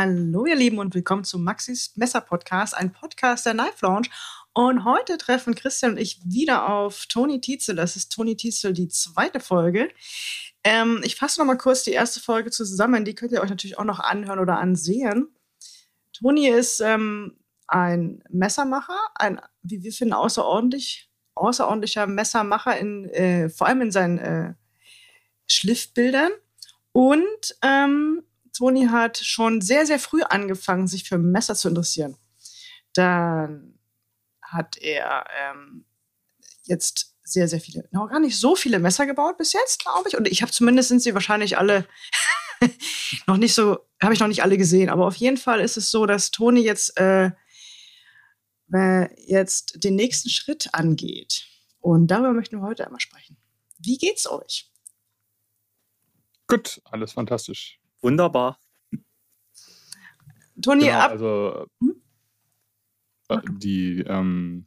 Hallo ihr Lieben und willkommen zum Maxis Messer Podcast, ein Podcast der Knife Lounge. Und heute treffen Christian und ich wieder auf Toni Tietzel. Das ist Toni Tietzel, die zweite Folge. Ähm, ich fasse noch mal kurz die erste Folge zusammen. Die könnt ihr euch natürlich auch noch anhören oder ansehen. Toni ist ähm, ein Messermacher, ein, wie wir finden, außerordentlich, außerordentlicher Messermacher, in, äh, vor allem in seinen äh, Schliffbildern. Und ähm, Toni hat schon sehr, sehr früh angefangen, sich für Messer zu interessieren. Dann hat er ähm, jetzt sehr, sehr viele, noch gar nicht so viele Messer gebaut bis jetzt, glaube ich. Und ich habe zumindest sind sie wahrscheinlich alle noch nicht so, habe ich noch nicht alle gesehen. Aber auf jeden Fall ist es so, dass Toni jetzt, äh, jetzt den nächsten Schritt angeht. Und darüber möchten wir heute einmal sprechen. Wie geht's euch? Gut, alles fantastisch. Wunderbar. Toni, Genau, ab. also Hm? äh, die, ähm,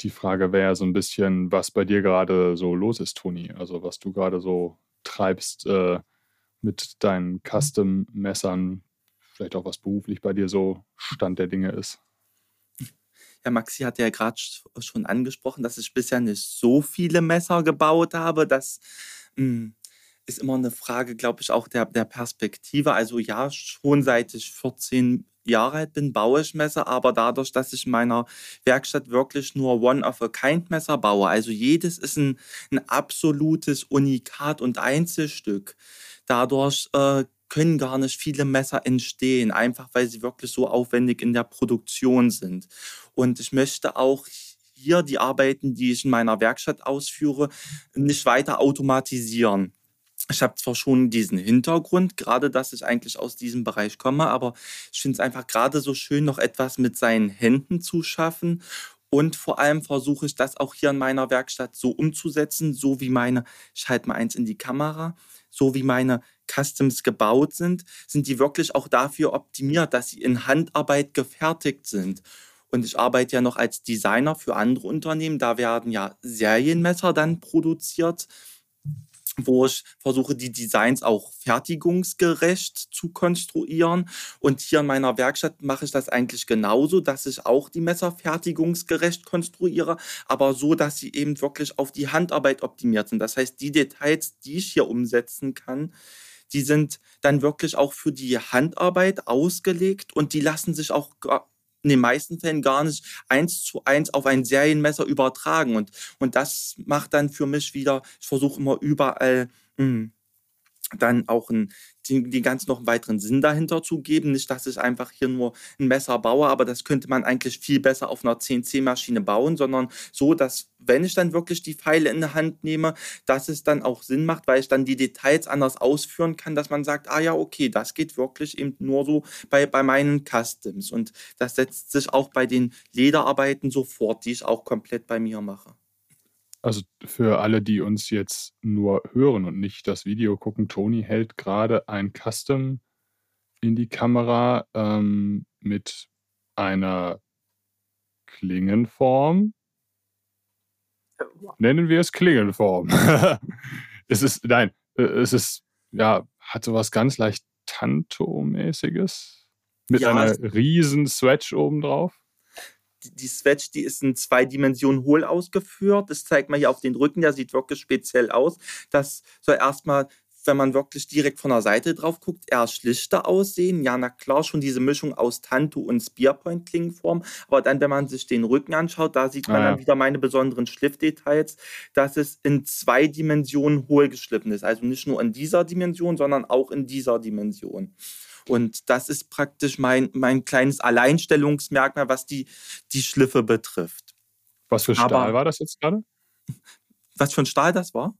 die Frage wäre so ein bisschen, was bei dir gerade so los ist, Toni. Also was du gerade so treibst äh, mit deinen Custom-Messern, vielleicht auch was beruflich bei dir so Stand der Dinge ist. Ja, Maxi hat ja gerade schon angesprochen, dass ich bisher nicht so viele Messer gebaut habe. Das mh, ist immer eine Frage, glaube ich, auch der, der Perspektive. Also ja, schon seit ich 14 Jahre alt bin, baue ich Messer, aber dadurch, dass ich in meiner Werkstatt wirklich nur One-of-a-Kind-Messer baue, also jedes ist ein, ein absolutes Unikat und Einzelstück. Dadurch äh, können gar nicht viele Messer entstehen, einfach weil sie wirklich so aufwendig in der Produktion sind. Und ich möchte auch hier die Arbeiten, die ich in meiner Werkstatt ausführe, nicht weiter automatisieren. Ich habe zwar schon diesen Hintergrund, gerade dass ich eigentlich aus diesem Bereich komme, aber ich finde es einfach gerade so schön, noch etwas mit seinen Händen zu schaffen. Und vor allem versuche ich das auch hier in meiner Werkstatt so umzusetzen, so wie meine, ich halte mal eins in die Kamera, so wie meine Customs gebaut sind, sind die wirklich auch dafür optimiert, dass sie in Handarbeit gefertigt sind. Und ich arbeite ja noch als Designer für andere Unternehmen. Da werden ja Serienmesser dann produziert, wo ich versuche, die Designs auch fertigungsgerecht zu konstruieren. Und hier in meiner Werkstatt mache ich das eigentlich genauso, dass ich auch die Messer fertigungsgerecht konstruiere, aber so, dass sie eben wirklich auf die Handarbeit optimiert sind. Das heißt, die Details, die ich hier umsetzen kann, die sind dann wirklich auch für die Handarbeit ausgelegt und die lassen sich auch in den meisten Fällen gar nicht eins zu eins auf ein Serienmesser übertragen. Und, und das macht dann für mich wieder, ich versuche immer überall mh, hm, dann auch ein, die, die ganz noch einen weiteren Sinn dahinter zu geben. Nicht, dass ich einfach hier nur ein Messer baue, aber das könnte man eigentlich viel besser auf einer CNC-Maschine bauen, sondern so, dass wenn ich dann wirklich die Pfeile in der Hand nehme, dass es dann auch Sinn macht, weil ich dann die Details anders ausführen kann, dass man sagt, ah ja, okay, das geht wirklich eben nur so bei, bei meinen Customs. Und das setzt sich auch bei den Lederarbeiten so fort, die ich auch komplett bei mir mache. Also für alle, die uns jetzt nur hören und nicht das Video gucken, Toni hält gerade ein Custom in die Kamera ähm, mit einer Klingenform. Nennen wir es Klingenform. es ist, nein, äh, es ist, ja, hat sowas ganz leicht Tanto-mäßiges. Mit Ja, einer es- riesen Swatch obendrauf. Die, Swatch, die ist in zwei Dimensionen hohl ausgeführt. Das zeigt man hier auf den Rücken, der sieht wirklich speziell aus. Das soll erstmal, wenn man wirklich direkt von der Seite drauf guckt, eher schlichter aussehen. Ja, na klar, schon diese Mischung aus Tanto und Spearpoint-Klingenform. Aber dann, wenn man sich den Rücken anschaut, da sieht man Ah, ja. dann wieder meine besonderen Schliffdetails, dass es in zwei Dimensionen hohl geschliffen ist. Also nicht nur in dieser Dimension, sondern auch in dieser Dimension. Und das ist praktisch mein, mein kleines Alleinstellungsmerkmal, was die, die Schliffe betrifft. Was für Stahl Aber- war das jetzt gerade? Was für ein Stahl das war?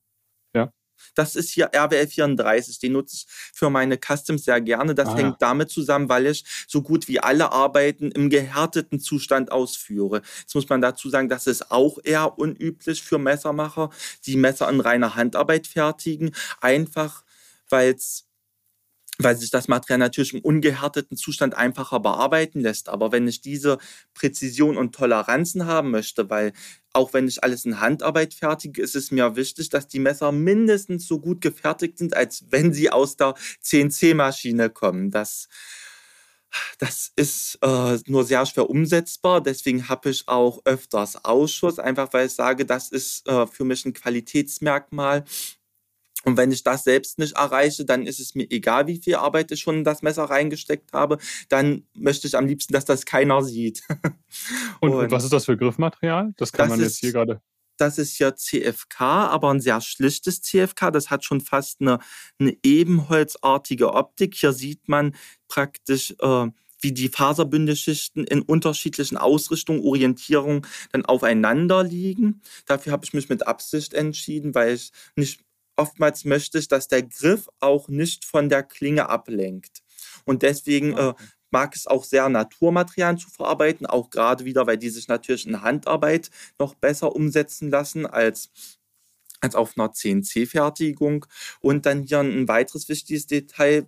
Ja. Das ist hier RWL 34. Den nutze ich für meine Customs sehr gerne. Das Ah, hängt ja. damit zusammen, weil ich so gut wie alle Arbeiten im gehärteten Zustand ausführe. Jetzt muss man dazu sagen, das ist auch eher unüblich für Messermacher, die Messer in reiner Handarbeit fertigen. Einfach, weil es weil sich das Material natürlich im ungehärteten Zustand einfacher bearbeiten lässt. Aber wenn ich diese Präzision und Toleranzen haben möchte, weil auch wenn ich alles in Handarbeit fertige, ist es mir wichtig, dass die Messer mindestens so gut gefertigt sind, als wenn sie aus der CNC-Maschine kommen. Das Das ist äh, nur sehr schwer umsetzbar. Deswegen habe ich auch öfters Ausschuss, einfach weil ich sage, das ist äh, für mich ein Qualitätsmerkmal. Und wenn ich das selbst nicht erreiche, dann ist es mir egal, wie viel Arbeit ich schon in das Messer reingesteckt habe. Dann möchte ich am liebsten, dass das keiner sieht. und, und, was ist das für Griffmaterial? Das kann das man jetzt hier gerade das ist ja CFK, aber ein sehr schlichtes CFK. Das hat schon fast eine, eine ebenholzartige Optik. Hier sieht man praktisch, äh, wie die Faserbündeschichten in unterschiedlichen Ausrichtungen, Orientierung dann aufeinander liegen. Dafür habe ich mich mit Absicht entschieden, weil ich nicht oftmals möchte, dass der Griff auch nicht von der Klinge ablenkt. Und deswegen äh, mag es auch sehr, Naturmaterialien zu verarbeiten, auch gerade wieder, weil die sich natürlich in Handarbeit noch besser umsetzen lassen als als auf einer CNC-Fertigung. Und dann hier ein weiteres wichtiges Detail,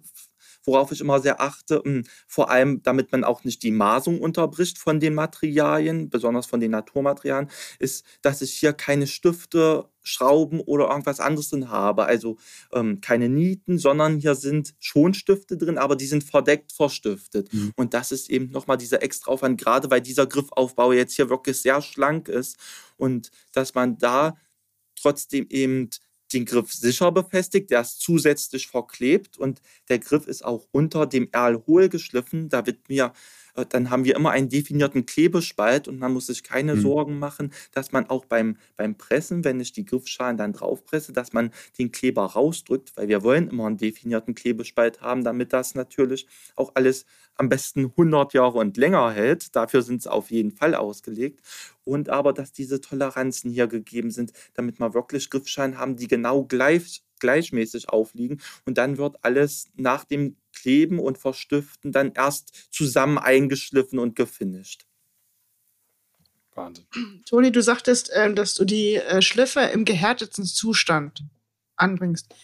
worauf ich immer sehr achte, hm, vor allem damit man auch nicht die Maßung unterbricht von den Materialien, besonders von den Naturmaterialien, ist, dass ich hier keine Stifte, Schrauben oder irgendwas anderes drin habe. Also ähm, keine Nieten, sondern hier sind schon Stifte drin, aber die sind verdeckt verstiftet. Mhm. Und das ist eben nochmal dieser extra Aufwand, gerade weil dieser Griffaufbau jetzt hier wirklich sehr schlank ist und dass man da trotzdem eben den Griff sicher befestigt, der ist zusätzlich verklebt und der Griff ist auch unter dem Erl hohl geschliffen. Da wird mir dann haben wir immer einen definierten Klebespalt und man muss sich keine mhm. Sorgen machen, dass man auch beim, beim Pressen, wenn ich die Griffschalen dann draufpresse, dass man den Kleber rausdrückt, weil wir wollen immer einen definierten Klebespalt haben, damit das natürlich auch alles am besten 100 Jahre und länger hält. Dafür sind sie auf jeden Fall ausgelegt. Und aber, dass diese Toleranzen hier gegeben sind, damit wir wirklich Griffschalen haben, die genau gleich gleichmäßig aufliegen und dann wird alles nach dem Kleben und Verstiften dann erst zusammen eingeschliffen und gefinisht. Wahnsinn. Toni, du sagtest, äh, dass du die äh, Schliffe im gehärteten Zustand anbringst.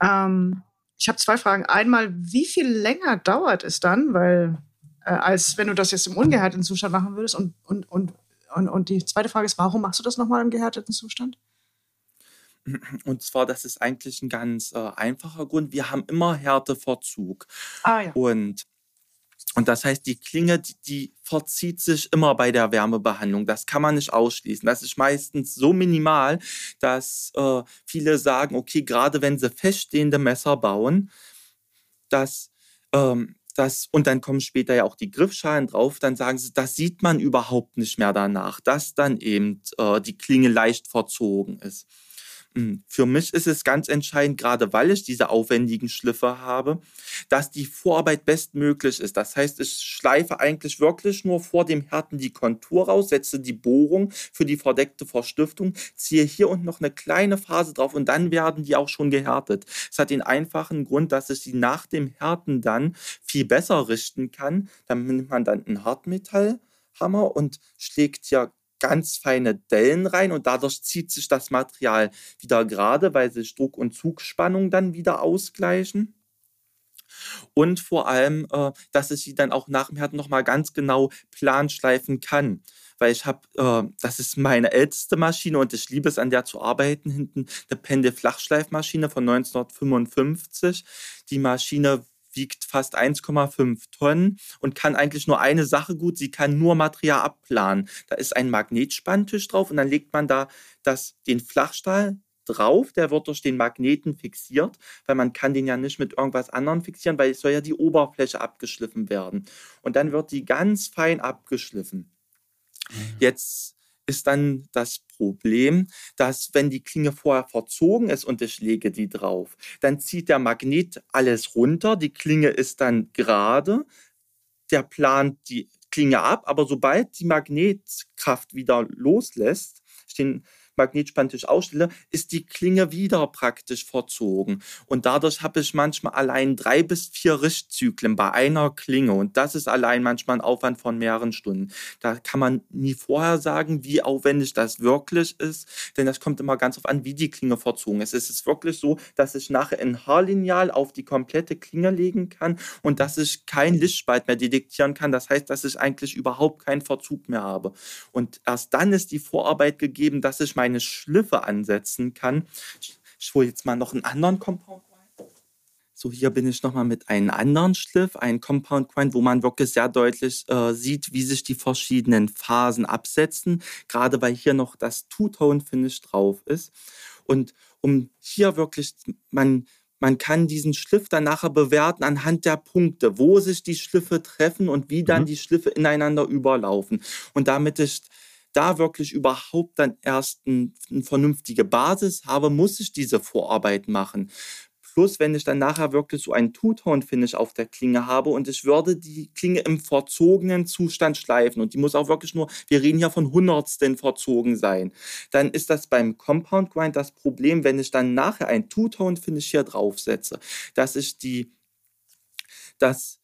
Ähm, ich habe zwei Fragen. Einmal, wie viel länger dauert es dann, weil äh, als wenn du das jetzt im ungehärteten Zustand machen würdest? Und, und, und, und, und die zweite Frage ist, warum machst du das nochmal im gehärteten Zustand? Und zwar, das ist eigentlich ein ganz äh, einfacher Grund. Wir haben immer Härteverzug. Ah, ja. Und, und das heißt, die Klinge, die, die verzieht sich immer bei der Wärmebehandlung. Das kann man nicht ausschließen. Das ist meistens so minimal, dass äh, viele sagen, okay, gerade wenn sie feststehende Messer bauen, dass ähm, das, und dann kommen später ja auch die Griffschalen drauf, dann sagen sie, das sieht man überhaupt nicht mehr danach, dass dann eben äh, die Klinge leicht verzogen ist. Für mich ist es ganz entscheidend, gerade weil ich diese aufwendigen Schliffe habe, dass die Vorarbeit bestmöglich ist. Das heißt, ich schleife eigentlich wirklich nur vor dem Härten die Kontur raus, setze die Bohrung für die verdeckte Verstiftung, ziehe hier unten noch eine kleine Phase drauf und dann werden die auch schon gehärtet. Es hat den einfachen Grund, dass ich sie nach dem Härten dann viel besser richten kann. Dann nimmt man dann einen Hartmetallhammer und schlägt ja ganz feine Dellen rein und dadurch zieht sich das Material wieder gerade, weil sich Druck und Zugspannung dann wieder ausgleichen. Und vor allem, äh, dass ich sie dann auch nach dem Härten nochmal ganz genau planschleifen kann. Weil ich habe, äh, das ist meine älteste Maschine und ich liebe es, an der zu arbeiten. Hinten eine Pendel-Flachschleifmaschine von 1955. Die Maschine wiegt fast 1,5 Tonnen und kann eigentlich nur eine Sache gut, sie kann nur Material abplanen. Da ist ein Magnetspantisch drauf und dann legt man da das, den Flachstahl drauf, der wird durch den Magneten fixiert, weil man kann den ja nicht mit irgendwas anderem fixieren, weil es soll ja die Oberfläche abgeschliffen werden. Und dann wird die ganz fein abgeschliffen. Mhm. Jetzt ist dann das Problem, dass wenn die Klinge vorher verzogen ist und ich lege die drauf, dann zieht der Magnet alles runter, die Klinge ist dann gerade, der plant die Klinge ab, aber sobald die Magnetkraft wieder loslässt, stehen Magnetspantisch ausstelle, ist die Klinge wieder praktisch verzogen. Und dadurch habe ich manchmal allein drei bis vier Richtzyklen bei einer Klinge. Und das ist allein manchmal ein Aufwand von mehreren Stunden. Da kann man nie vorher sagen, wie aufwendig das wirklich ist, denn das kommt immer ganz auf an, wie die Klinge verzogen ist. Es ist wirklich so, dass ich nachher ein Haarlineal auf die komplette Klinge legen kann und dass ich kein Lichtspalt mehr detektieren kann. Das heißt, dass ich eigentlich überhaupt keinen Verzug mehr habe. Und erst dann ist die Vorarbeit gegeben, dass ich mein meine Schliffe ansetzen kann. Ich hole jetzt mal noch einen anderen Compound rein. So, hier bin ich nochmal mit einem anderen Schliff, ein Compound Grind, wo man wirklich sehr deutlich äh, sieht, wie sich die verschiedenen Phasen absetzen, gerade weil hier noch das Two-Tone-Finish drauf ist. Und um hier wirklich, man, man kann diesen Schliff dann nachher bewerten anhand der Punkte, wo sich die Schliffe treffen und wie dann mhm. die Schliffe ineinander überlaufen. Und damit ich da wirklich überhaupt dann erst ein, eine vernünftige Basis habe, muss ich diese Vorarbeit machen. Plus, wenn ich dann nachher wirklich so einen Two-Tone-Finish auf der Klinge habe und ich würde die Klinge im verzogenen Zustand schleifen und die muss auch wirklich nur, wir reden hier von Hundertsten verzogen sein, dann ist das beim Compound Grind das Problem, wenn ich dann nachher ein Two-Tone-Finish hier draufsetze, dass ich die, dass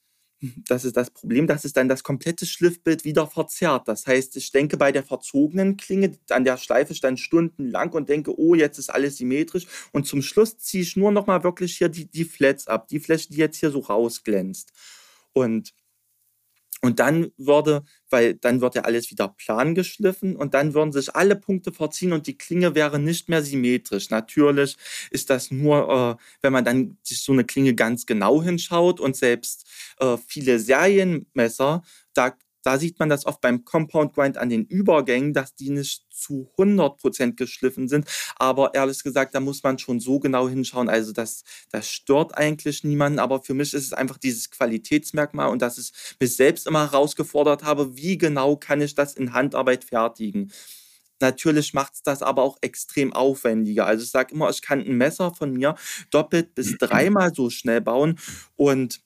das ist das Problem, dass es dann das komplette Schliffbild wieder verzerrt. Das heißt, ich denke bei der verzogenen Klinge, an der schleife dann stundenlang und denke, oh, jetzt ist alles symmetrisch. Und zum Schluss ziehe ich nur noch mal wirklich hier die, die Flats ab, die Fläche, die jetzt hier so rausglänzt. Und und dann würde, weil dann wird ja alles wieder plan geschliffen und dann würden sich alle Punkte verziehen und die Klinge wäre nicht mehr symmetrisch. Natürlich ist das nur, äh, wenn man dann sich so eine Klinge ganz genau hinschaut und selbst äh, viele Serienmesser, da da sieht man das oft beim Compound Grind an den Übergängen, dass die nicht zu 100% geschliffen sind. Aber ehrlich gesagt, da muss man schon so genau hinschauen. Also das, das stört eigentlich niemanden. Aber für mich ist es einfach dieses Qualitätsmerkmal und dass ich mich selbst immer herausgefordert habe, wie genau kann ich das in Handarbeit fertigen. Natürlich macht es das aber auch extrem aufwendiger. Also ich sage immer, ich kann ein Messer von mir doppelt bis dreimal so schnell bauen und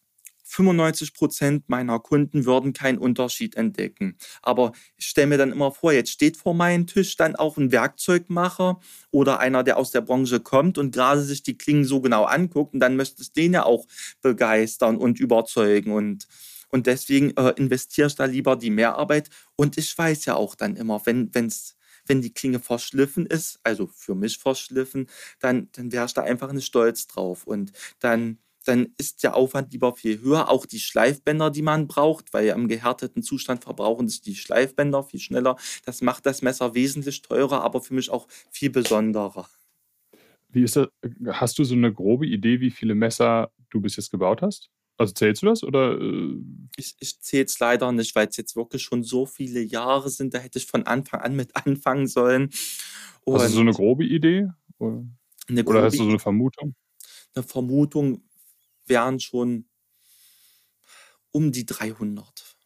95 Prozent meiner Kunden würden keinen Unterschied entdecken. Aber ich stelle mir dann immer vor, jetzt steht vor meinem Tisch dann auch ein Werkzeugmacher oder einer, der aus der Branche kommt und gerade sich die Klingen so genau anguckt und dann möchte es den ja auch begeistern und überzeugen und und deswegen äh, investiere ich da lieber die Mehrarbeit. Und ich weiß ja auch dann immer, wenn es wenn die Klinge verschliffen ist, also für mich verschliffen, dann, dann wäre ich da einfach nicht stolz drauf. Und dann dann ist der Aufwand lieber viel höher. Auch die Schleifbänder, die man braucht, weil im gehärteten Zustand verbrauchen sich die Schleifbänder viel schneller. Das macht das Messer wesentlich teurer, aber für mich auch viel besonderer. Wie ist das? Hast du so eine grobe Idee, wie viele Messer du bis jetzt gebaut hast? Also zählst du das oder? Äh? Ich, ich zähle es leider nicht, weil es jetzt wirklich schon so viele Jahre sind. Da hätte ich von Anfang an mit anfangen sollen. Und hast du so eine grobe Idee? Oder, grobe oder hast du so eine Vermutung? Eine Vermutung wären schon um die 300.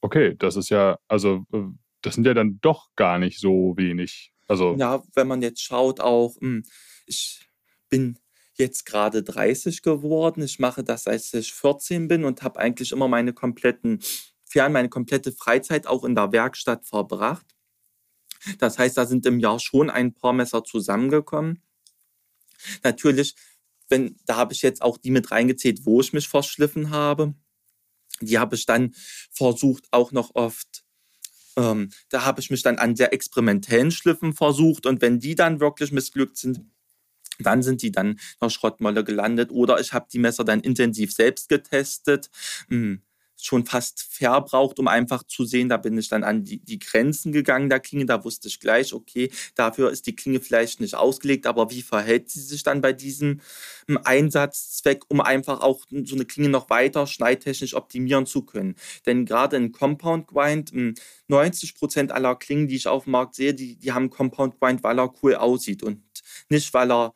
Okay, das ist ja, also äh, das sind ja dann doch gar nicht so wenig. Also ja, wenn man jetzt schaut, auch hm, ich bin jetzt gerade 30 geworden. Ich mache das, seit ich 14 bin und habe eigentlich immer meine kompletten Fern, meine komplette Freizeit auch in der Werkstatt verbracht. Das heißt, da sind im Jahr schon ein paar Messer zusammengekommen. Natürlich wenn, da habe ich jetzt auch die mit reingezählt, wo ich mich verschliffen habe. Die habe ich dann versucht auch noch oft ähm, da habe ich mich dann an sehr experimentellen Schliffen versucht und wenn die dann wirklich missglückt sind, dann sind die dann in Schrottmolle gelandet oder ich habe die Messer dann intensiv selbst getestet. Hm schon fast verbraucht, um einfach zu sehen, da bin ich dann an die, die Grenzen gegangen der Klinge, da wusste ich gleich, okay, dafür ist die Klinge vielleicht nicht ausgelegt, aber wie verhält sie sich dann bei diesem hm, Einsatzzweck, um einfach auch so eine Klinge noch weiter schneidtechnisch optimieren zu können. Denn gerade in Compound Grind, 90% hm, Prozent aller Klingen, die ich auf dem Markt sehe, die, die haben Compound Grind, weil er cool aussieht und nicht, weil er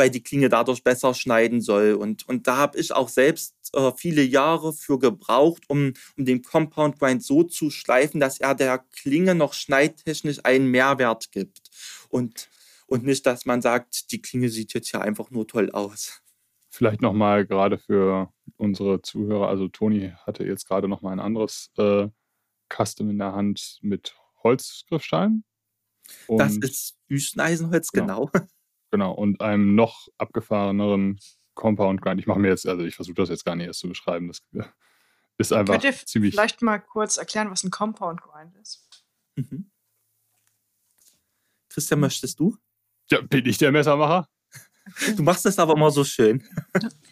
weil die Klinge dadurch besser schneiden soll. Und, und da habe ich auch selbst äh, viele Jahre für gebraucht, um, um den Compound Grind so zu schleifen, dass er der Klinge noch schneidtechnisch einen Mehrwert gibt. Und, und nicht, dass man sagt, die Klinge sieht jetzt ja einfach nur toll aus. Vielleicht nochmal gerade für unsere Zuhörer, also Toni hatte jetzt gerade nochmal ein anderes äh, Custom in der Hand mit Holzgriffstein. das ist Wüsteneisenholz, genau. Genau, genau. und einem noch abgefahreneren Compound Grind. Ich mache mir jetzt, also ich versuche das jetzt gar nicht erst zu beschreiben. Das ist einfach Könnt ihr ziemlich. Vielleicht mal kurz erklären, was ein Compound Grind ist. Mhm. Christian, möchtest du? Ja, bin ich der Messermacher? Du machst das aber immer so schön.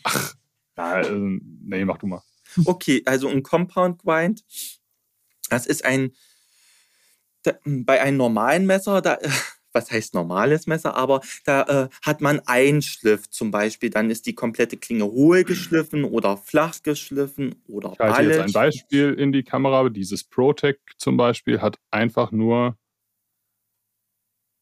Ach, ja, also, nee, mach du mal. Okay, also ein Compound Grind, das ist ein, da, bei einem normalen Messer, da, was heißt normales Messer, aber da äh, hat man einen Schliff zum Beispiel, dann ist die komplette Klinge hohl geschliffen oder flach geschliffen oder Ich halte jetzt ein Beispiel in die Kamera. Dieses Protec zum Beispiel hat einfach nur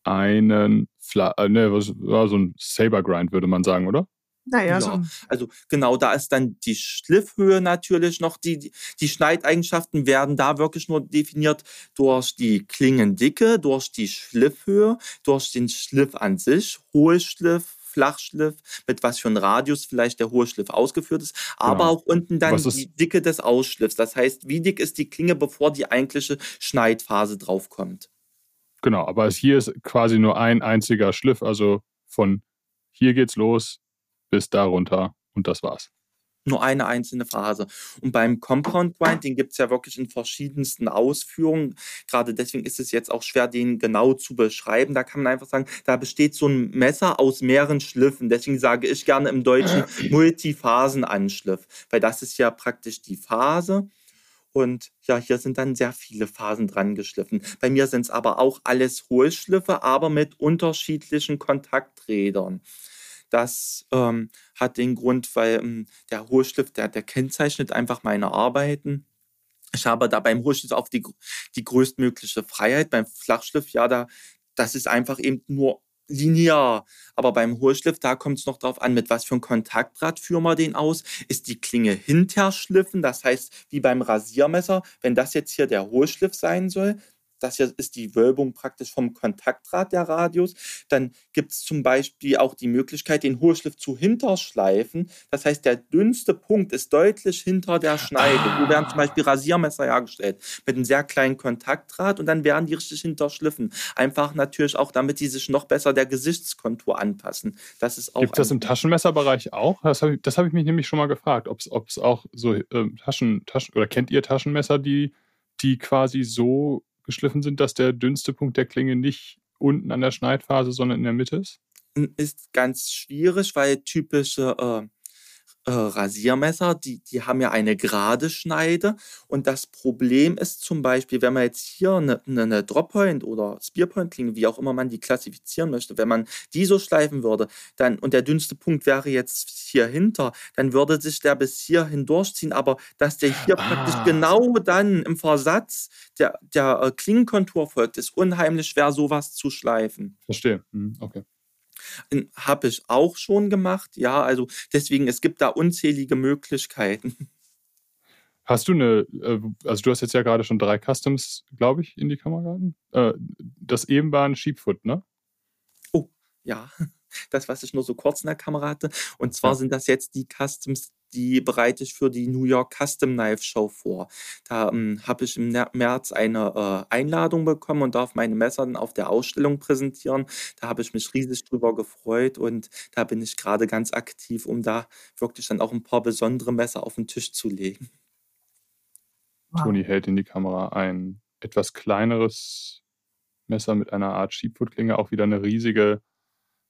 einen, Fla äh, ne, so ein Saber Grind, würde man sagen, oder? Naja, Ja, so. also genau, da ist dann die Schliffhöhe natürlich noch, die, die, Schneideigenschaften werden da wirklich nur definiert durch die Klingendicke, durch die Schliffhöhe, durch den Schliff an sich, Hohlschliff, Flachschliff, mit was für einem Radius vielleicht der Hohlschliff ausgeführt ist, aber Genau. auch unten dann die Dicke des Ausschliffs. Das heißt, wie dick ist die Klinge, bevor die eigentliche Schneidphase draufkommt. Genau, aber hier ist quasi nur ein einziger Schliff, also von hier geht's los bis da runter und das war's. nur eine einzelne Phase. Und beim Compound Grind, den gibt es ja wirklich in verschiedensten Ausführungen. Gerade deswegen ist es jetzt auch schwer, den genau zu beschreiben. Da kann man einfach sagen, da besteht so ein Messer aus mehreren Schliffen. Deswegen sage ich gerne im Deutschen Multiphasenanschliff, weil das ist ja praktisch die Phase. Und ja, hier sind dann sehr viele Phasen dran geschliffen. Bei mir sind es aber auch alles Hohlschliffe, aber mit unterschiedlichen Kontakträdern. Das ähm, hat den Grund, weil ähm, der Hohlschliff, der, der kennzeichnet einfach meine Arbeiten. Ich habe da beim Hohlschliff auf die, die größtmögliche Freiheit. Beim Flachschliff, ja, da, das ist einfach eben nur linear. Aber beim Hohlschliff, da kommt es noch darauf an, mit was für einem Kontaktrad führen wir den aus. Ist die Klinge hinterschliffen, das heißt, wie beim Rasiermesser, wenn das jetzt hier der Hohlschliff sein soll, das hier ist die Wölbung praktisch vom Kontaktrad der Radius. Dann gibt es zum Beispiel auch die Möglichkeit, den Hohlschliff zu hinterschleifen. Das heißt, der dünnste Punkt ist deutlich hinter der Schneide. So werden zum Beispiel Rasiermesser hergestellt mit einem sehr kleinen Kontaktdraht und dann werden die richtig hinterschliffen. Einfach natürlich auch, damit die sich noch besser der Gesichtskontur anpassen. Das ist auch Gibt es das im Taschenmesserbereich auch? Das habe ich, das hab ich mich nämlich schon mal gefragt, ob es auch so ähm, Taschen, Taschen, oder kennt ihr Taschenmesser, die, die quasi so geschliffen sind, dass der dünnste Punkt der Klinge nicht unten an der Schneidphase, sondern in der Mitte ist? ist ganz schwierig, weil typische äh, äh, Rasiermesser, die, die haben ja eine gerade Schneide. Und das Problem ist zum Beispiel, wenn man jetzt hier eine, eine, Droppoint oder Spearpoint-Klinge, wie auch immer man die klassifizieren möchte, wenn man die so schleifen würde, dann, und der dünnste Punkt wäre jetzt hier hinter, dann würde sich der bis hierhin durchziehen, aber dass der hier praktisch Ah. genau dann im Versatz der, der äh, Klingenkontur folgt, ist unheimlich schwer, sowas zu schleifen. Verstehe. Hm, okay. Habe ich auch schon gemacht, ja, also deswegen, es gibt da unzählige Möglichkeiten. Hast du eine, äh, also du hast jetzt ja gerade schon drei Customs, glaube ich, in die Kamera gehalten. Äh, das eben war ein Sheepfoot, ne? Ja, das, was ich nur so kurz in der Kamera hatte. Und zwar Ja. sind das jetzt die Customs, die bereite ich für die New York Custom Knife Show vor. Da ähm, habe ich im März eine äh, Einladung bekommen und darf meine Messer dann auf der Ausstellung präsentieren. Da habe ich mich riesig drüber gefreut und da bin ich gerade ganz aktiv, um da wirklich dann auch ein paar besondere Messer auf den Tisch zu legen. Wow. Toni hält in die Kamera ein etwas kleineres Messer mit einer Art Sheepfoot-Klinge, auch wieder eine riesige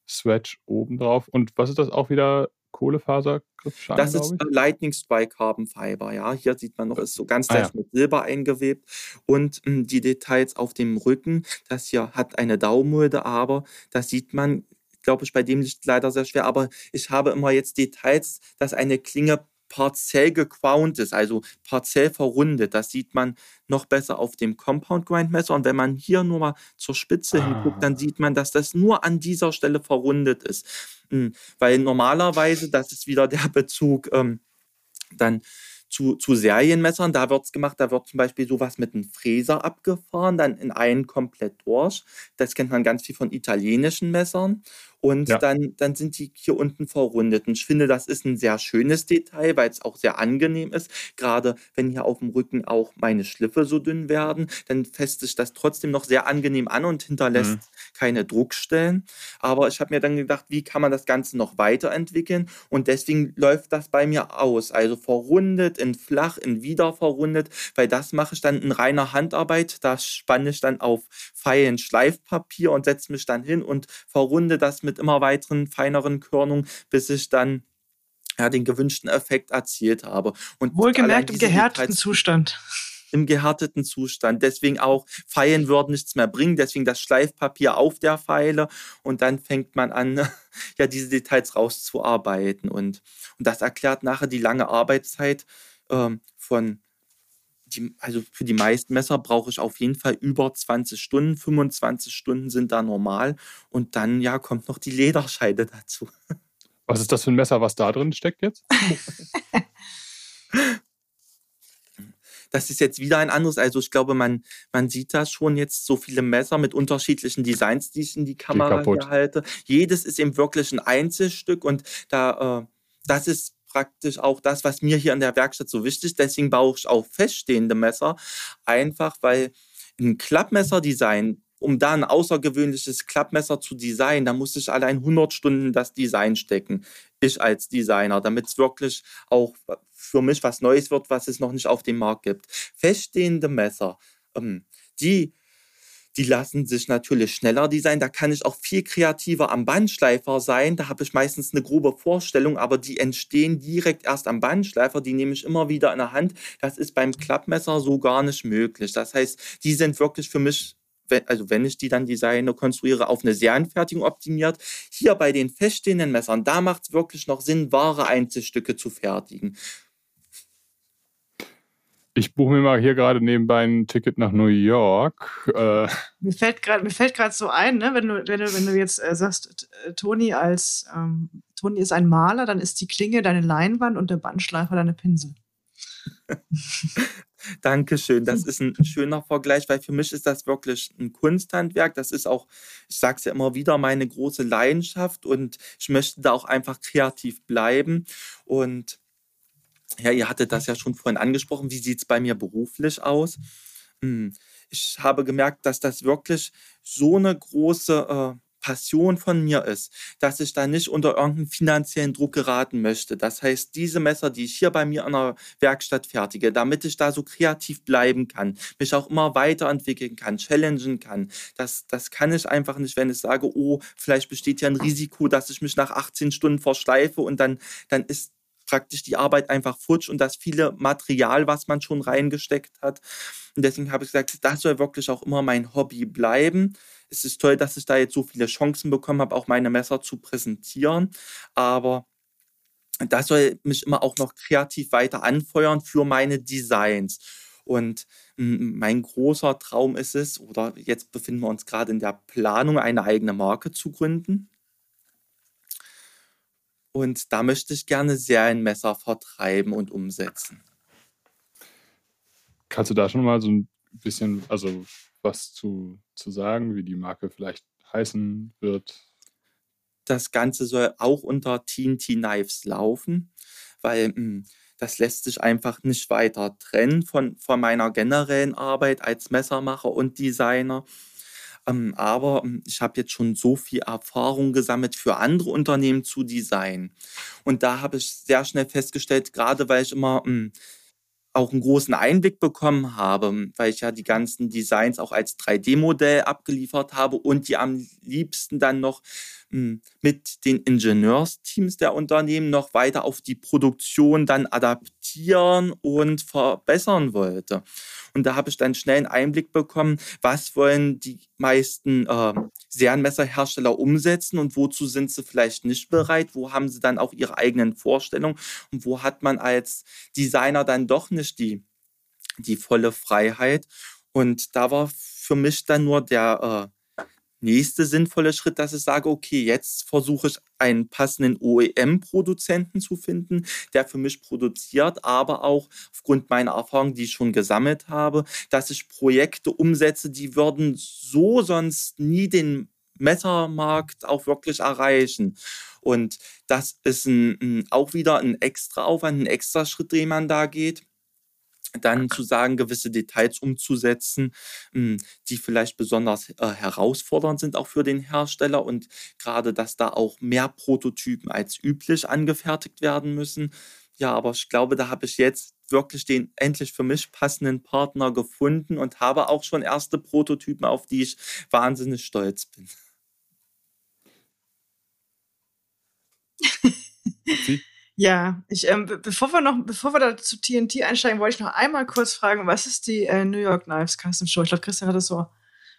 Swatch obendrauf. Und was ist das auch wieder? Kohlefasergriffschein, Das ist? Lightning Strike Carbon Fiber, ja. Hier sieht man noch, ist so ganz Ah, ja. leicht mit Silber eingewebt. Und mh, die Details auf dem Rücken, das hier hat eine Daumulde, aber das sieht man, glaube ich, bei dem Licht leider sehr schwer. Aber ich habe immer jetzt Details, dass eine Klinge partiell gecrowned ist, also partiell verrundet. Das sieht man noch besser auf dem Compound Grind Messer. Und wenn man hier nur mal zur Spitze hinguckt, dann Ah. sieht man, dass das nur an dieser Stelle verrundet ist. Mm, Weil normalerweise, das ist wieder der Bezug ähm, dann zu, zu Serienmessern, da wird es gemacht, da wird zum Beispiel sowas mit einem Fräser abgefahren, dann in einen komplett durch. Das kennt man ganz viel von italienischen Messern. Und Ja. dann, dann sind die hier unten verrundet. Und ich finde, das ist ein sehr schönes Detail, weil es auch sehr angenehm ist. Gerade wenn hier auf dem Rücken auch meine Schliffe so dünn werden, dann fässt sich das trotzdem noch sehr angenehm an und hinterlässt Mhm. keine Druckstellen. Aber ich habe mir dann gedacht, wie kann man das Ganze noch weiterentwickeln? Und deswegen läuft das bei mir aus. Also verrundet, in flach, in wieder verrundet, weil das mache ich dann in reiner Handarbeit. Da spanne ich dann auf feinen Schleifpapier und setze mich dann hin und verrunde das mit immer weiteren, feineren Körnungen, bis ich dann ja, den gewünschten Effekt erzielt habe. Und Wohlgemerkt im gehärteten Zustand. Im gehärteten Zustand. Deswegen auch, Pfeilen würden nichts mehr bringen, deswegen das Schleifpapier auf der Pfeile und dann fängt man an, ja, diese Details rauszuarbeiten. Und, und das erklärt nachher die lange Arbeitszeit ähm, von die, also für die meisten Messer brauche ich auf jeden Fall über 20 Stunden. 25 Stunden sind da normal. Und dann, ja, kommt noch die Lederscheide dazu. Was ist das für ein Messer, was da drin steckt jetzt? das ist jetzt wieder ein anderes. Also ich glaube, man, man sieht da schon jetzt so viele Messer mit unterschiedlichen Designs, die ich in die Kamera hier halte. Jedes ist eben wirklich ein Einzelstück und da, äh, das ist praktisch auch das, was mir hier in der Werkstatt so wichtig ist. Deswegen baue ich auch feststehende Messer, einfach weil ein Klappmesserdesign um da ein außergewöhnliches Klappmesser zu designen, da muss ich allein 100 Stunden das Design stecken. Ich als Designer, damit es wirklich auch für mich was Neues wird, was es noch nicht auf dem Markt gibt. Feststehende Messer, ähm, die, die lassen sich natürlich schneller designen. Da kann ich auch viel kreativer am Bandschleifer sein. Da habe ich meistens eine grobe Vorstellung, aber die entstehen direkt erst am Bandschleifer. Die nehme ich immer wieder in der Hand. Das ist beim Klappmesser so gar nicht möglich. Das heißt, die sind wirklich für mich also wenn ich die dann designe, konstruiere, auf eine Serienfertigung optimiert. Hier bei den feststehenden Messern, da macht es wirklich noch Sinn, wahre Einzelstücke zu fertigen. Ich buche mir mal hier gerade nebenbei ein Ticket nach New York. Äh. Mir fällt gerade so ein, ne, wenn du wenn du wenn du jetzt äh, sagst, äh, Toni als ähm, Toni ist ein Maler, dann ist die Klinge deine Leinwand und der Bandschleifer deine Pinsel. Dankeschön. Das ist ein schöner Vergleich, weil für mich ist das wirklich ein Kunsthandwerk. Das ist auch, ich sage es ja immer wieder, meine große Leidenschaft und ich möchte da auch einfach kreativ bleiben. Und ja, ihr hattet das ja schon vorhin angesprochen. Wie sieht es bei mir beruflich aus? Hm, ich habe gemerkt, dass das wirklich so eine große äh, Passion von mir ist, dass ich da nicht unter irgendeinen finanziellen Druck geraten möchte. Das heißt, diese Messer, die ich hier bei mir in der Werkstatt fertige, damit ich da so kreativ bleiben kann, mich auch immer weiterentwickeln kann, challengen kann, das, das kann ich einfach nicht, wenn ich sage, oh, vielleicht besteht ja ein Risiko, dass ich mich nach 18 Stunden verschleife und dann, dann ist praktisch die Arbeit einfach futsch und das viele Material, was man schon reingesteckt hat. Und deswegen habe ich gesagt, das soll wirklich auch immer mein Hobby bleiben es ist toll, dass ich da jetzt so viele Chancen bekommen habe, auch meine Messer zu präsentieren. Aber das soll mich immer auch noch kreativ weiter anfeuern für meine Designs. Und mein großer Traum ist es, oder jetzt befinden wir uns gerade in der Planung, eine eigene Marke zu gründen. Und da möchte ich gerne Serienmesser vertreiben und umsetzen. Kannst du da schon mal so ein bisschen, also was zu, zu sagen, wie die Marke vielleicht heißen wird? Das Ganze soll auch unter TNT Knives laufen, weil mh, hm, das lässt sich einfach nicht weiter trennen von, von meiner generellen Arbeit als Messermacher und Designer. Ähm, aber hm, ich habe jetzt schon so viel Erfahrung gesammelt, für andere Unternehmen zu designen. Und da habe ich sehr schnell festgestellt, gerade weil ich immer hm, auch einen großen Einblick bekommen habe, weil ich ja die ganzen Designs auch als 3D-Modell abgeliefert habe und die am liebsten dann noch hm, mit den Ingenieursteams der Unternehmen noch weiter auf die Produktion dann adaptieren und verbessern wollte. Und da habe ich dann schnell einen Einblick bekommen, was wollen die meisten äh, Serienmesserhersteller umsetzen und wozu sind sie vielleicht nicht bereit, wo haben sie dann auch ihre eigenen Vorstellungen und wo hat man als Designer dann doch nicht die, die volle Freiheit. Und da war für mich dann nur der äh, nächste sinnvolle Schritt, dass ich sage, okay, jetzt versuche ich einen passenden OEM-Produzenten zu finden, der für mich produziert, aber auch aufgrund meiner Erfahrung, die ich schon gesammelt habe, dass ich Projekte umsetze, die würden so sonst nie den Messermarkt auch wirklich erreichen. Und das ist ein, ein, auch wieder ein extra Aufwand, ein extra Schritt, den man da geht dann zu sagen, gewisse Details umzusetzen, hm, die vielleicht besonders äh, herausfordernd sind auch für den Hersteller und gerade, dass da auch mehr Prototypen als üblich angefertigt werden müssen. Ja, aber ich glaube, da habe ich jetzt wirklich den endlich für mich passenden Partner gefunden und habe auch schon erste Prototypen, auf die ich wahnsinnig stolz bin. Ja, ich, ähm, bevor wir noch, bevor wir da zu TNT einsteigen, wollte ich noch einmal kurz fragen, was ist die äh, New York Knives Custom Show? Ich glaube, Christian hat das so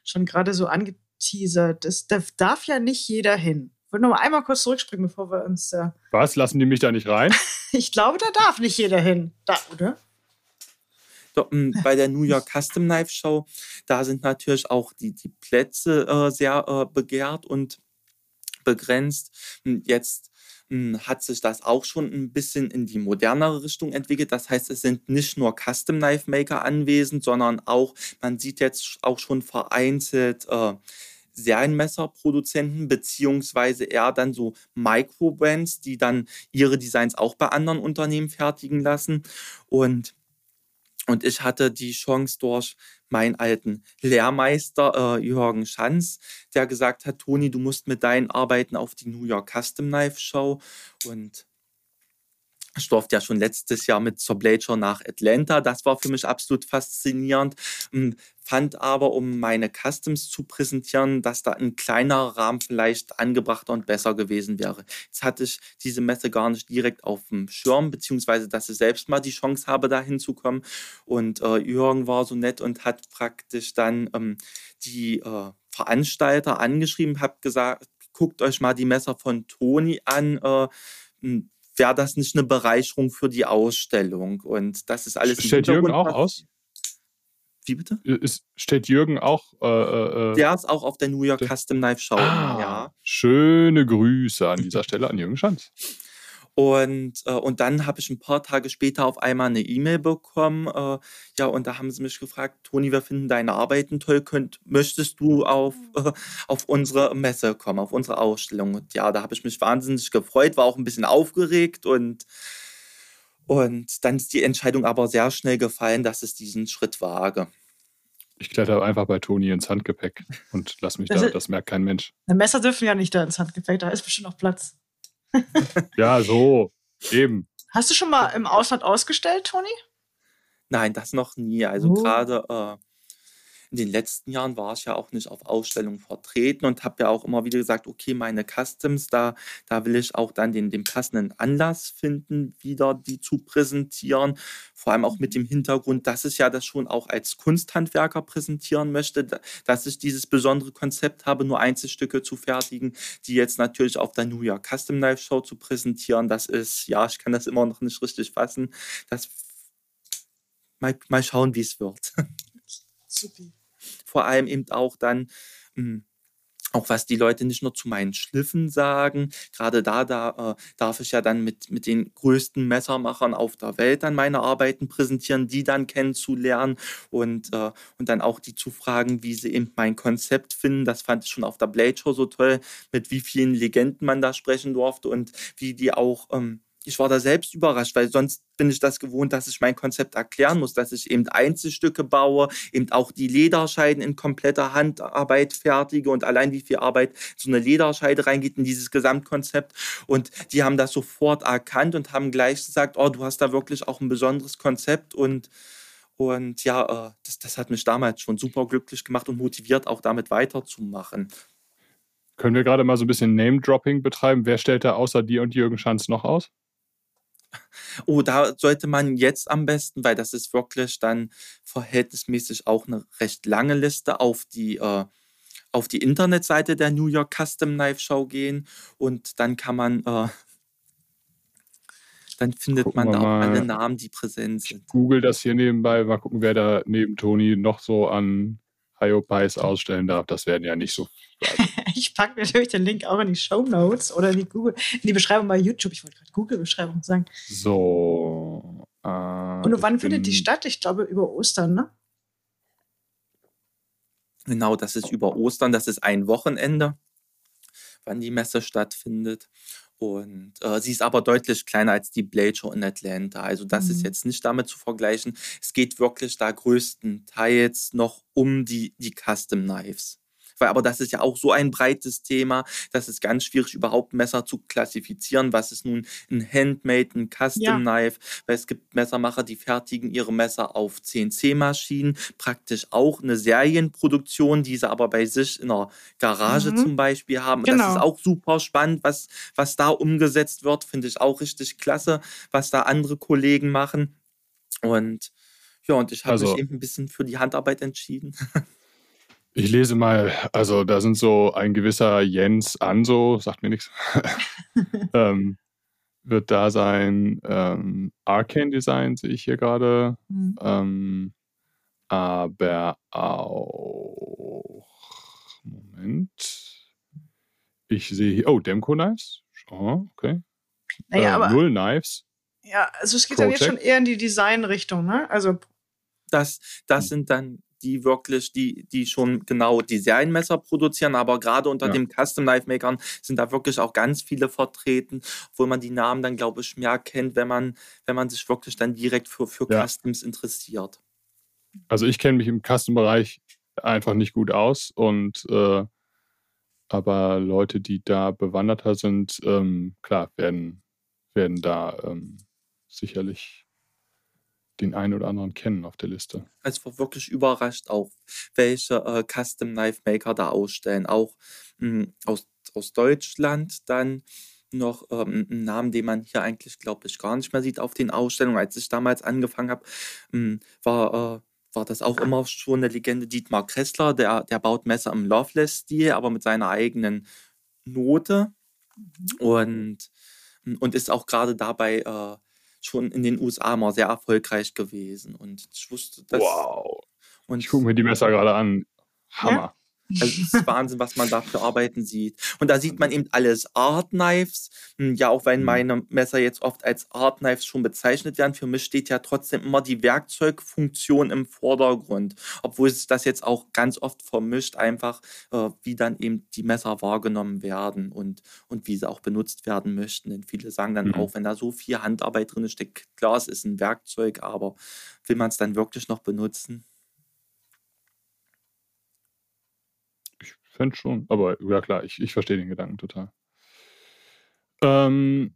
schon gerade so angeteasert. Das, da darf ja nicht jeder hin. Ich wollte noch mal einmal kurz zurückspringen, bevor wir uns. Äh was? Lassen die mich da nicht rein? ich glaube, da darf nicht jeder hin. Da, oder? bei der New York Custom Knife Show, da sind natürlich auch die, die Plätze äh, sehr äh, begehrt und begrenzt. Hm, jetzt hat sich das auch schon ein bisschen in die modernere Richtung entwickelt. Das heißt, es sind nicht nur Custom Knife Maker anwesend, sondern auch, man sieht jetzt auch schon vereinzelt äh, Serienmesserproduzenten, beziehungsweise eher dann so Microbrands, die dann ihre Designs auch bei anderen Unternehmen fertigen lassen. Und und ich hatte die Chance durch meinen alten Lehrmeister äh, Jürgen Schanz, der gesagt hat, Toni, du musst mit deinen Arbeiten auf die New York Custom Knife Show. Und ich durfte ja schon letztes Jahr mit zur Blacher nach Atlanta. Das war für mich absolut faszinierend. Hm, fand aber, um meine Customs zu präsentieren, dass da ein kleinerer Rahmen vielleicht angebrachter und besser gewesen wäre. Jetzt hatte ich diese Messe gar nicht direkt auf dem Schirm, beziehungsweise dass ich selbst mal die Chance habe, da hinzukommen. Und äh, Jürgen war so nett und hat praktisch dann ähm, die äh, Veranstalter angeschrieben, hat gesagt, guckt euch mal die Messer von Toni an. Äh, hm, wäre das nicht eine Bereicherung für die Ausstellung? Und das ist alles. Stellt Jürgen auch aus? Wie bitte? Ist, steht Jürgen auch? Äh, äh, äh der ist auch auf der New York Custom Knife Show. Ah, ja. Schöne Grüße an dieser Stelle an Jürgen Schanz. Und, äh, und dann habe ich ein paar Tage später auf einmal eine E-Mail bekommen. Äh, ja, und da haben sie mich gefragt, Toni, wir finden deine Arbeiten toll. Könnt, möchtest du auf, äh, auf unsere Messe kommen, auf unsere Ausstellung? Und ja, da habe ich mich wahnsinnig gefreut, war auch ein bisschen aufgeregt und und dann ist die Entscheidung aber sehr schnell gefallen, dass es diesen Schritt wage. Ich kletter einfach bei Toni ins Handgepäck und lass mich da, das merkt kein Mensch. Messer dürfen ja nicht da ins Handgepäck, da ist bestimmt noch Platz ja, so, eben. Hast du schon mal im Ausland ausgestellt, Toni? Nein, das noch nie. Also oh. gerade äh, in den letzten Jahren war ich ja auch nicht auf Ausstellungen vertreten und habe ja auch immer wieder gesagt, okay, meine Customs, da, da will ich auch dann den, den passenden Anlass finden, wieder die zu präsentieren. Vor allem auch mit dem Hintergrund, dass ich ja das schon auch als Kunsthandwerker präsentieren möchte, dass ich dieses besondere Konzept habe, nur Einzelstücke zu fertigen, die jetzt natürlich auf der New York Custom Knife Show zu präsentieren. Das ist, ja, ich kann das immer noch nicht richtig fassen. Das mal, mal schauen, wie es wird. Super vor allem eben auch dann, hm, auch was die Leute nicht nur zu meinen Schliffen sagen. Gerade da, da äh, darf ich ja dann mit, mit den größten Messermachern auf der Welt dann meine Arbeiten präsentieren, die dann kennenzulernen und, äh, und dann auch die zu fragen, wie sie eben mein Konzept finden. Das fand ich schon auf der Blade Show so toll, mit wie vielen Legenden man da sprechen durfte und wie die auch ähm, ich war da selbst überrascht, weil sonst bin ich das gewohnt, dass ich mein Konzept erklären muss, dass ich eben Einzelstücke baue, eben auch die Lederscheiden in kompletter Handarbeit fertige und allein wie viel Arbeit so eine Lederscheide reingeht in dieses Gesamtkonzept. Und die haben das sofort erkannt und haben gleich gesagt, oh, du hast da wirklich auch ein besonderes Konzept und und ja, äh, das, das hat mich damals schon super glücklich gemacht und motiviert, auch damit weiterzumachen. Können wir gerade mal so ein bisschen Name-Dropping betreiben? Wer stellt da außer dir und Jürgen Schanz noch aus? Oh, da sollte man jetzt am besten, weil das ist wirklich dann verhältnismäßig auch eine recht lange Liste auf die äh, auf die Internetseite der New York Custom Knife Show gehen und dann kann man äh, dann findet gucken man da auch alle Namen, die präsent sind. Ich google das hier nebenbei, mal gucken, wer da neben Toni noch so an Hyopies ausstellen darf. Das werden ja nicht so. ich packe natürlich den Link auch in die Show Notes oder in die Google, in die Beschreibung bei YouTube. Ich wollte gerade Google-Beschreibung sagen. So. Äh, Und wann findet die statt? Ich glaube über Ostern, ne? Genau, das ist über Ostern. Das ist ein Wochenende, wann die Messe stattfindet. Und äh, sie ist aber deutlich kleiner als die Blade Show in Atlanta. Also das mhm. ist jetzt nicht damit zu vergleichen. Es geht wirklich da größtenteils noch um die, die Custom Knives. Weil, aber das ist ja auch so ein breites Thema, dass es ganz schwierig überhaupt Messer zu klassifizieren. Was ist nun ein Handmade, ein Custom ja. Knife? Weil es gibt Messermacher, die fertigen ihre Messer auf CNC-Maschinen, praktisch auch eine Serienproduktion, die sie aber bei sich in einer Garage mhm. zum Beispiel haben. Genau. Das ist auch super spannend, was, was da umgesetzt wird, finde ich auch richtig klasse, was da andere Kollegen machen. Und ja, und ich habe also, mich eben ein bisschen für die Handarbeit entschieden. Ich lese mal, also da sind so ein gewisser Jens Anso, sagt mir nichts, ähm, wird da sein. Ähm, Arcane Design sehe ich hier gerade. Mhm. Ähm, aber auch, Moment, ich sehe hier, oh, Demco Knives. Oh, okay. Naja, äh, aber, Null Knives. Ja, also es geht Project. dann jetzt schon eher in die Designrichtung, ne? Also das, das hm. sind dann die wirklich, die, die schon genau Designmesser produzieren, aber gerade unter ja. den Custom Knife Makern sind da wirklich auch ganz viele vertreten, obwohl man die Namen dann, glaube ich, mehr kennt, wenn man, wenn man sich wirklich dann direkt für, für ja. Customs interessiert. Also ich kenne mich im Custom-Bereich einfach nicht gut aus und äh, aber Leute, die da bewanderter sind, ähm, klar, werden, werden da ähm, sicherlich den einen oder anderen kennen auf der Liste. Also war wirklich überrascht auch, welche äh, Custom Knife Maker da ausstellen. Auch mh, hm, aus, aus Deutschland dann noch ähm, einen Namen, den man hier eigentlich, glaube ich, gar nicht mehr sieht auf den Ausstellungen. Als ich damals angefangen habe, hm, war, äh, war das auch immer schon eine Legende. Dietmar Kressler, der, der baut Messer im Loveless-Stil, aber mit seiner eigenen Note. Mhm. Und, und ist auch gerade dabei äh, schon in den USA mal sehr erfolgreich gewesen. Und ich wusste das. Wow. Und ich gucke mir die Messer gerade an. Hammer. Ja? Also es ist Wahnsinn, was man da für Arbeiten sieht. Und da sieht man eben alles Art Knives. Hm, ja, auch wenn mhm. meine Messer jetzt oft als Art Knives schon bezeichnet werden, für mich steht ja trotzdem immer die Werkzeugfunktion im Vordergrund. Obwohl es das jetzt auch ganz oft vermischt, einfach äh, wie dann eben die Messer wahrgenommen werden und, und wie sie auch benutzt werden möchten. Denn viele sagen dann mhm. auch, wenn da so viel Handarbeit drin steckt, klar, es ist ein Werkzeug, aber will man es dann wirklich noch benutzen? Fände schon. Aber ja klar, ich, ich verstehe den Gedanken total. Ähm,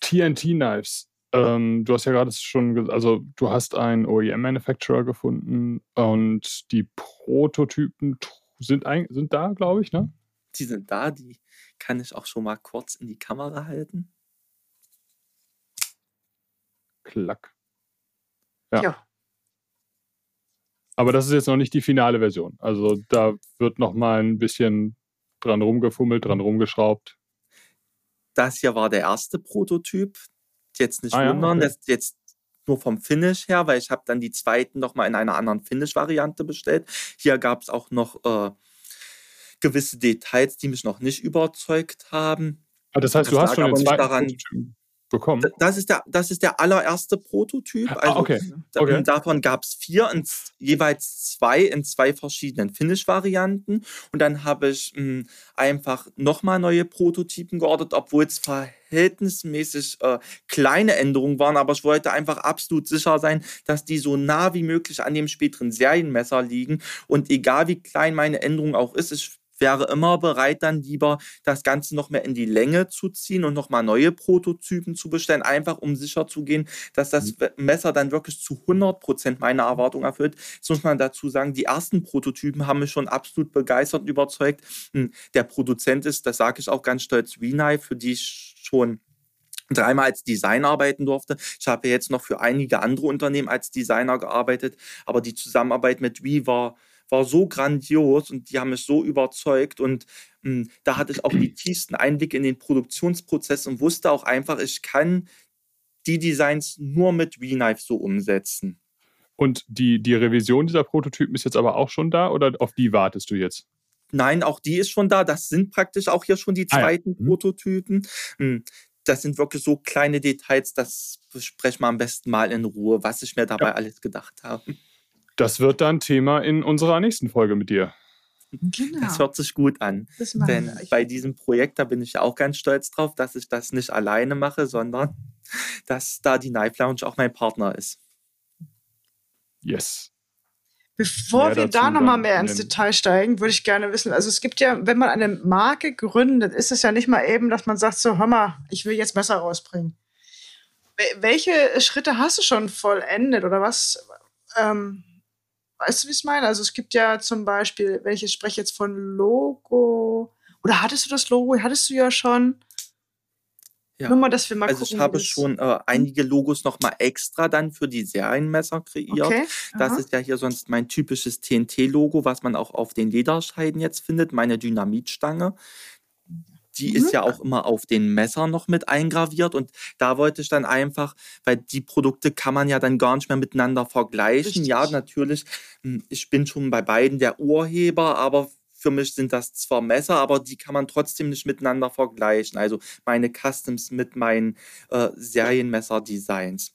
TNT-Knives. Ähm, du hast ja gerade schon, also du hast einen OEM-Manufacturer gefunden und die Prototypen sind, ein, sind da, glaube ich, ne? Die sind da, die kann ich auch schon mal kurz in die Kamera halten. Klack. Ja. ja. Aber das ist jetzt noch nicht die finale Version. Also da wird noch mal ein bisschen dran rumgefummelt, dran rumgeschraubt. Das hier war der erste Prototyp. Jetzt nicht ah, wundern, ja, okay. das jetzt nur vom Finish her, weil ich habe dann die zweiten noch mal in einer anderen Finish-Variante bestellt. Hier gab es auch noch äh, gewisse Details, die mich noch nicht überzeugt haben. Ah, das heißt, das du hast schon den zweiten daran, Prototyp bekommen? Das ist der, das ist der allererste Prototyp. Ah, also ah, okay. okay. Davon gab es vier, in, jeweils zwei in zwei verschiedenen Finish-Varianten. Und dann habe ich mh, hm, einfach nochmal neue Prototypen geordert, obwohl es verhältnismäßig äh, kleine Änderungen waren. Aber ich wollte einfach absolut sicher sein, dass die so nah wie möglich an dem späteren Serienmesser liegen. Und egal wie klein meine Änderung auch ist, ich wäre immer bereit, dann lieber das Ganze noch mehr in die Länge zu ziehen und nochmal neue Prototypen zu bestellen, einfach um sicher zu gehen, dass das mhm. Messer dann wirklich zu 100% meine Erwartung erfüllt. Jetzt muss man dazu sagen, die ersten Prototypen haben mich schon absolut begeistert und überzeugt. Hm, der Produzent ist, das sage ich auch ganz stolz, Renai, für die ich schon dreimal als Designer arbeiten durfte. Ich habe jetzt noch für einige andere Unternehmen als Designer gearbeitet, aber die Zusammenarbeit mit Wii war war so grandios und die haben mich so überzeugt und mh, hm, da hatte ich auch die tiefsten Einblicke in den Produktionsprozess und wusste auch einfach, ich kann die Designs nur mit V-Knife so umsetzen. Und die, die Revision dieser Prototypen ist jetzt aber auch schon da oder auf die wartest du jetzt? Nein, auch die ist schon da. Das sind praktisch auch hier schon die zweiten ah, ja. mhm. Prototypen. Hm, das sind wirklich so kleine Details, das besprechen wir am besten mal in Ruhe, was ich mir dabei ja. alles gedacht habe. Das wird dann Thema in unserer nächsten Folge mit dir. Genau. Das hört sich gut an. Denn bei diesem Projekt, da bin ich ja auch ganz stolz drauf, dass ich das nicht alleine mache, sondern dass da die Knife Lounge auch mein Partner ist. Yes. Bevor wir da nochmal mehr ins Detail steigen, würde ich gerne wissen, also es gibt ja, wenn man eine Marke gründet, ist es ja nicht mal eben, dass man sagt, so, hör mal, ich will jetzt Messer rausbringen. Welche Schritte hast du schon vollendet oder was? Ähm, weißt du, wie ich es meine? Also es gibt ja zum Beispiel, welche ich spreche jetzt von Logo, oder hattest du das Logo? Hattest du ja schon. Ja. Nur mal, dass wir mal also gucken, ich habe schon äh, einige Logos noch mal extra dann für die Serienmesser kreiert. Okay. Das ist ja hier sonst mein typisches TNT-Logo, was man auch auf den Lederscheiden jetzt findet, meine Dynamitstange. Die mhm. ist ja auch immer auf den Messern noch mit eingraviert und da wollte ich dann einfach, weil die Produkte kann man ja dann gar nicht mehr miteinander vergleichen. Richtig. Ja, natürlich, hm, ich bin schon bei beiden der Urheber, aber für mich sind das zwar Messer, aber die kann man trotzdem nicht miteinander vergleichen. Also meine Customs mit meinen äh, Serienmesser-Designs.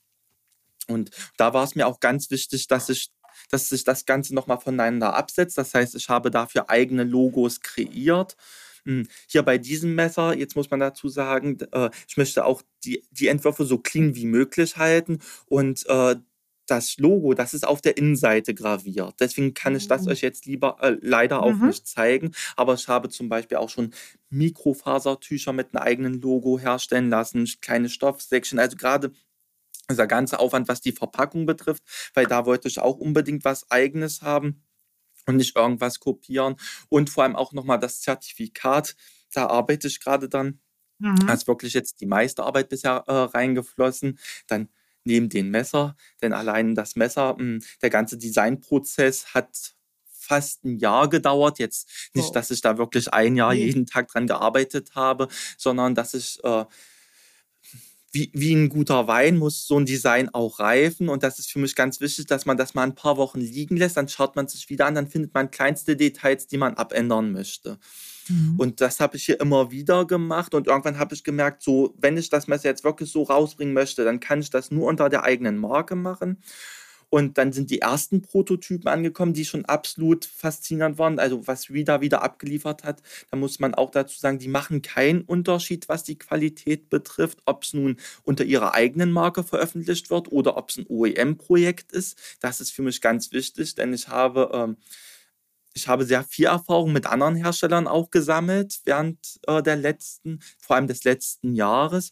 Und da war es mir auch ganz wichtig, dass ich dass sich das Ganze nochmal voneinander absetzt. Das heißt, ich habe dafür eigene Logos kreiert. Hm, hier bei diesem Messer, jetzt muss man dazu sagen, äh, ich möchte auch die, die Entwürfe so clean wie möglich halten und äh, das Logo, das ist auf der Innenseite graviert. Deswegen kann ich das mhm. euch jetzt lieber äh, leider auch mhm. nicht zeigen. Aber ich habe zum Beispiel auch schon Mikrofasertücher mit einem eigenen Logo herstellen lassen, kleine Stoffsäckchen. Also gerade dieser ganze Aufwand, was die Verpackung betrifft, weil da wollte ich auch unbedingt was Eigenes haben und nicht irgendwas kopieren. Und vor allem auch nochmal das Zertifikat. Da arbeite ich gerade dann. Mhm. Da ist wirklich jetzt die meiste Arbeit bisher äh, reingeflossen. Dann neben den Messer, denn allein das Messer, hm, der ganze Designprozess hat fast ein Jahr gedauert. Jetzt nicht, oh. dass ich da wirklich ein Jahr jeden Tag dran gearbeitet habe, sondern dass ich äh, wie, wie ein guter Wein muss so ein Design auch reifen. Und das ist für mich ganz wichtig, dass man das mal ein paar Wochen liegen lässt. Dann schaut man sich wieder an, dann findet man kleinste Details, die man abändern möchte. Mhm. Und das habe ich hier immer wieder gemacht. Und irgendwann habe ich gemerkt, so, wenn ich das Messer jetzt wirklich so rausbringen möchte, dann kann ich das nur unter der eigenen Marke machen. Und dann sind die ersten Prototypen angekommen, die schon absolut faszinierend waren. Also was Rida wieder abgeliefert hat, da muss man auch dazu sagen, die machen keinen Unterschied, was die Qualität betrifft, ob es nun unter ihrer eigenen Marke veröffentlicht wird oder ob es ein OEM-Projekt ist. Das ist für mich ganz wichtig, denn ich habe ähm, ich habe sehr viel Erfahrung mit anderen Herstellern auch gesammelt während äh, der letzten, vor allem des letzten Jahres.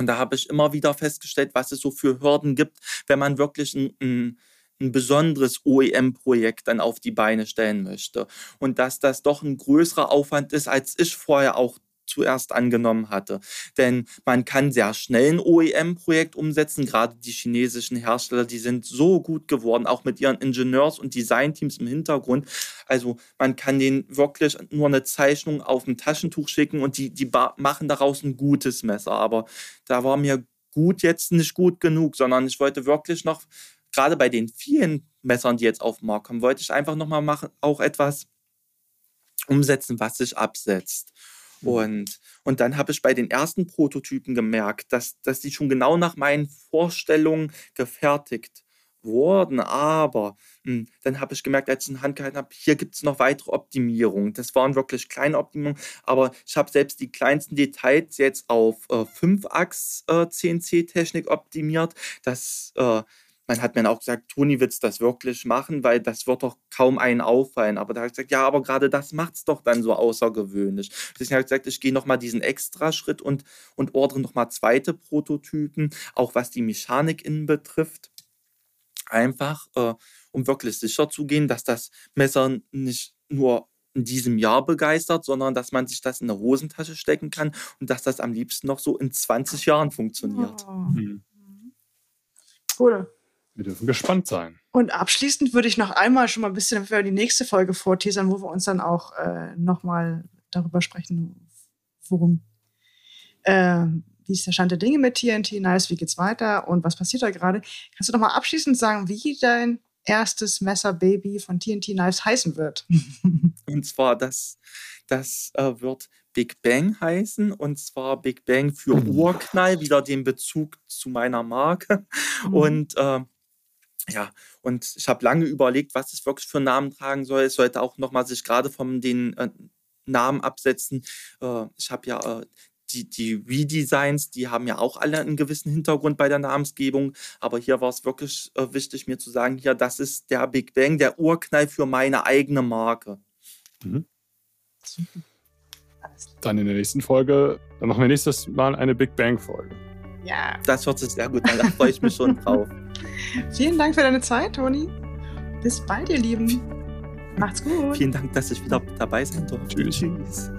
Und da habe ich immer wieder festgestellt, was es so für Hürden gibt, wenn man wirklich ein, ein, ein besonderes OEM-Projekt dann auf die Beine stellen möchte. Und dass das doch ein größerer Aufwand ist, als ich vorher auch zuerst angenommen hatte. Denn man kann sehr schnell ein OEM-Projekt umsetzen. Gerade die chinesischen Hersteller, die sind so gut geworden, auch mit ihren Ingenieurs- und Designteams im Hintergrund. Also man kann denen wirklich nur eine Zeichnung auf ein Taschentuch schicken und die, die machen daraus ein gutes Messer. Aber da war mir gut jetzt nicht gut genug, sondern ich wollte wirklich noch, gerade bei den vielen Messern, die jetzt auf den Markt kommen, wollte ich einfach nochmal machen, auch etwas umsetzen, was sich absetzt. Mhm. Und, und dann habe ich bei den ersten Prototypen gemerkt, dass, dass die schon genau nach meinen Vorstellungen gefertigt wurden. Aber mh, hm, dann habe ich gemerkt, als ich in Hand gehalten habe, hier gibt es noch weitere Optimierungen. Das waren wirklich kleine Optimierungen, aber ich habe selbst die kleinsten Details jetzt auf äh, 5-Achs-CNC-Technik äh, optimiert. Das äh, man hat mir auch gesagt, Toni, willst du das wirklich machen? Weil das wird doch kaum einen auffallen. Aber da habe ich gesagt, ja, aber gerade das macht es doch dann so außergewöhnlich. Deswegen habe ich gesagt, ich gehe nochmal diesen Extraschritt und, und ordere nochmal zweite Prototypen, auch was die Mechanik innen betrifft. Einfach, äh, um wirklich sicher zu gehen, dass das Messer nicht nur in diesem Jahr begeistert, sondern dass man sich das in eine Hosentasche stecken kann und dass das am liebsten noch so in 20 Jahren funktioniert. Oh. Mhm. Cool. Wir dürfen gespannt sein. Und abschließend würde ich noch einmal schon mal ein bisschen für die nächste Folge vorteasern, wo wir uns dann auch äh, nochmal darüber sprechen, worum, äh, wie ist der Stand der Dinge mit TNT Nice, wie geht's weiter und was passiert da gerade. Kannst du noch mal abschließend sagen, wie dein erstes Messerbaby von TNT Knives heißen wird? und zwar, das, das äh, wird Big Bang heißen und zwar Big Bang für mhm. Urknall, wieder den Bezug zu meiner Marke. Mhm. Und äh, ja, und ich habe lange überlegt, was es wirklich für einen Namen tragen soll. Es sollte auch nochmal sich gerade von den äh, Namen absetzen. Äh, ich habe ja äh, die, die Redesigns, die haben ja auch alle einen gewissen Hintergrund bei der Namensgebung. Aber hier war es wirklich äh, wichtig, mir zu sagen, hier, das ist der Big Bang, der Urknall für meine eigene Marke. Mhm. Dann in der nächsten Folge, dann machen wir nächstes Mal eine Big Bang-Folge. Ja. Das hört sich sehr gut an, da freue ich mich schon drauf. Vielen Dank für deine Zeit, Toni. Bis bald, ihr Lieben. Macht's gut. Vielen Dank, dass ich wieder dabei sein durfte. Tschüss. Tschüss.